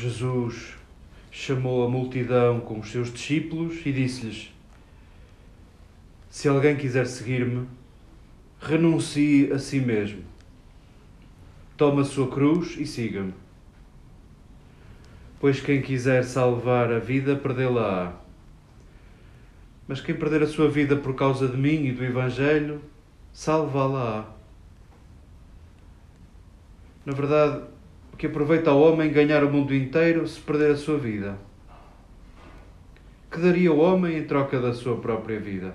Jesus chamou a multidão com os seus discípulos e disse-lhes: Se alguém quiser seguir-me, renuncie a si mesmo. Tome a sua cruz e siga-me. Pois quem quiser salvar a vida, perdê-la-á. Mas quem perder a sua vida por causa de mim e do Evangelho, salvá-la-á. Na verdade, que aproveita ao homem ganhar o mundo inteiro se perder a sua vida? Que daria o homem em troca da sua própria vida?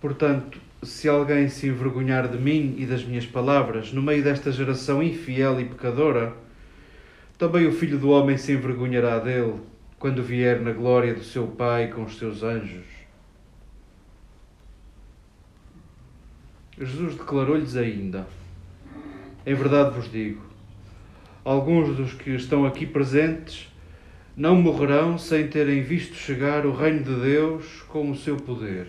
Portanto, se alguém se envergonhar de mim e das minhas palavras no meio desta geração infiel e pecadora, também o Filho do Homem se envergonhará dele quando vier na glória do seu Pai com os seus anjos. Jesus declarou-lhes ainda: Em verdade vos digo, alguns dos que estão aqui presentes não morrerão sem terem visto chegar o reino de Deus com o seu poder.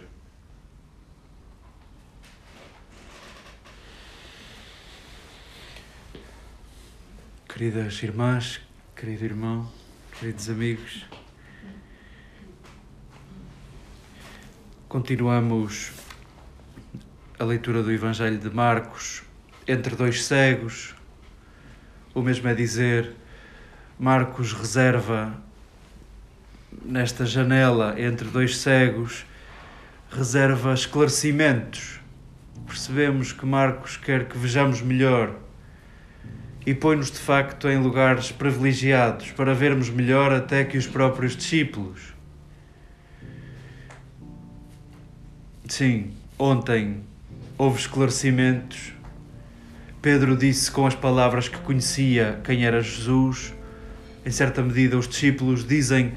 Queridas irmãs, querido irmão, queridos amigos, continuamos a leitura do Evangelho de Marcos entre dois cegos. O mesmo é dizer, Marcos reserva nesta janela entre dois cegos, reserva esclarecimentos. Percebemos que Marcos quer que vejamos melhor e põe-nos de facto em lugares privilegiados para vermos melhor até que os próprios discípulos. Sim, ontem houve esclarecimentos. Pedro disse com as palavras que conhecia quem era Jesus. Em certa medida, os discípulos dizem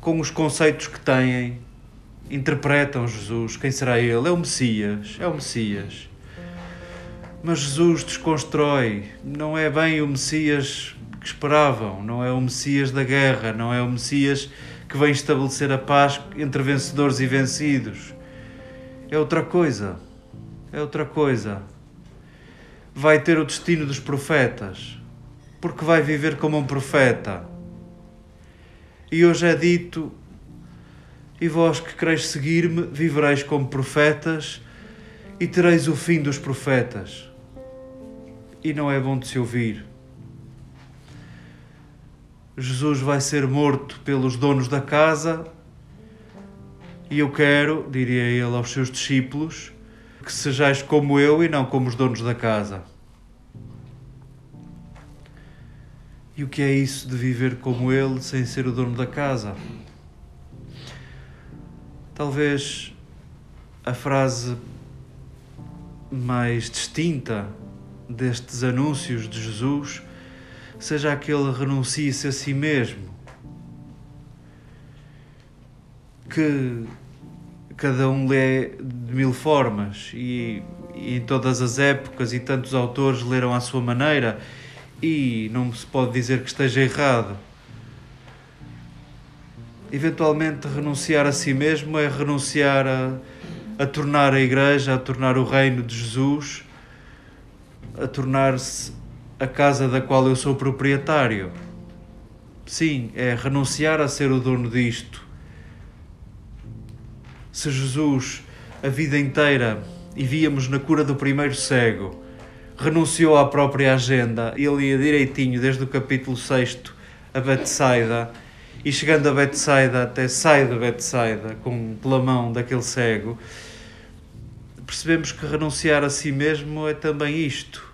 com os conceitos que têm, interpretam Jesus. Quem será ele? É o Messias. É o Messias. Mas Jesus desconstrói, não é bem o Messias que esperavam, não é o Messias da guerra, não é o Messias que vem estabelecer a paz entre vencedores e vencidos. É outra coisa, é outra coisa. Vai ter o destino dos profetas, porque vai viver como um profeta. E hoje é dito: E vós que quereis seguir-me, vivereis como profetas e tereis o fim dos profetas e não é bom de se ouvir. Jesus vai ser morto pelos donos da casa e eu quero, diria ele aos seus discípulos, que sejais como eu e não como os donos da casa. E o que é isso de viver como ele sem ser o dono da casa? Talvez a frase mais distinta destes anúncios de Jesus seja aquele renuncie-se a si mesmo. Que cada um lê de mil formas e, e em todas as épocas e tantos autores leram à sua maneira e não se pode dizer que esteja errado. Eventualmente, renunciar a si mesmo é renunciar a, a tornar a Igreja, a tornar o reino de Jesus a tornar-se a casa da qual eu sou proprietário. Sim, é renunciar a ser o dono disto. Se Jesus, a vida inteira, e víamos na cura do primeiro cego, renunciou à própria agenda, ele ia direitinho desde o capítulo 6 a Betsaida, e chegando a Betsaida até sai de Betsaida com pela mão daquele cego, percebemos que renunciar a si mesmo é também isto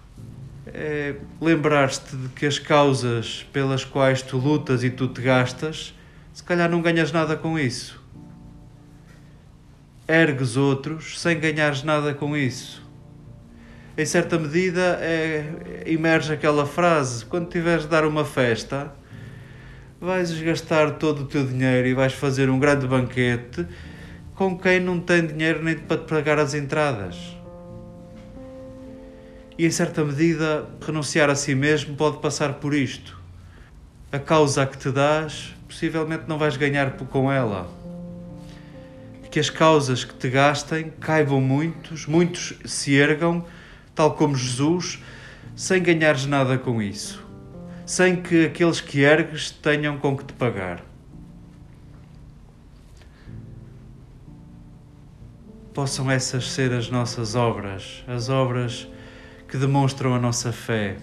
é lembrar-te de que as causas pelas quais tu lutas e tu te gastas, se calhar não ganhas nada com isso. Ergues outros sem ganhares nada com isso. Em certa medida, é, emerge aquela frase: quando tiveres de dar uma festa, vais gastar todo o teu dinheiro e vais fazer um grande banquete com quem não tem dinheiro nem para te pagar as entradas e, em certa medida, renunciar a si mesmo pode passar por isto. A causa que te dás, possivelmente não vais ganhar com ela. Que as causas que te gastem caibam muitos, muitos se ergam, tal como Jesus, sem ganhares nada com isso. sem que aqueles que ergues tenham com que te pagar. Possam essas ser as nossas obras, as obras que demonstram a nossa fé.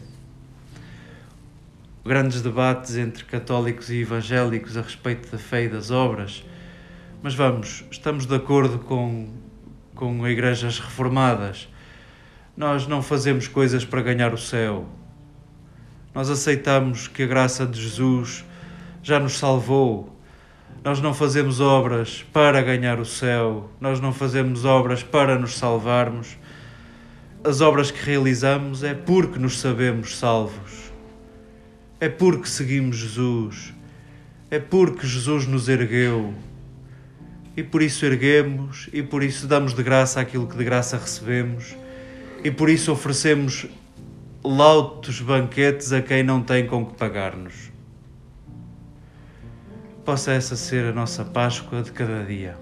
Grandes debates entre católicos e evangélicos a respeito da fé e das obras, mas vamos, estamos de acordo com, com igrejas reformadas. Nós não fazemos coisas para ganhar o céu. Nós aceitamos que a graça de Jesus já nos salvou. Nós não fazemos obras para ganhar o céu, nós não fazemos obras para nos salvarmos. As obras que realizamos é porque nos sabemos salvos. É porque seguimos Jesus. É porque Jesus nos ergueu. E por isso erguemos, e por isso damos de graça aquilo que de graça recebemos, e por isso oferecemos lautos banquetes a quem não tem com que pagar-nos. Possa essa ser a nossa Páscoa de cada dia.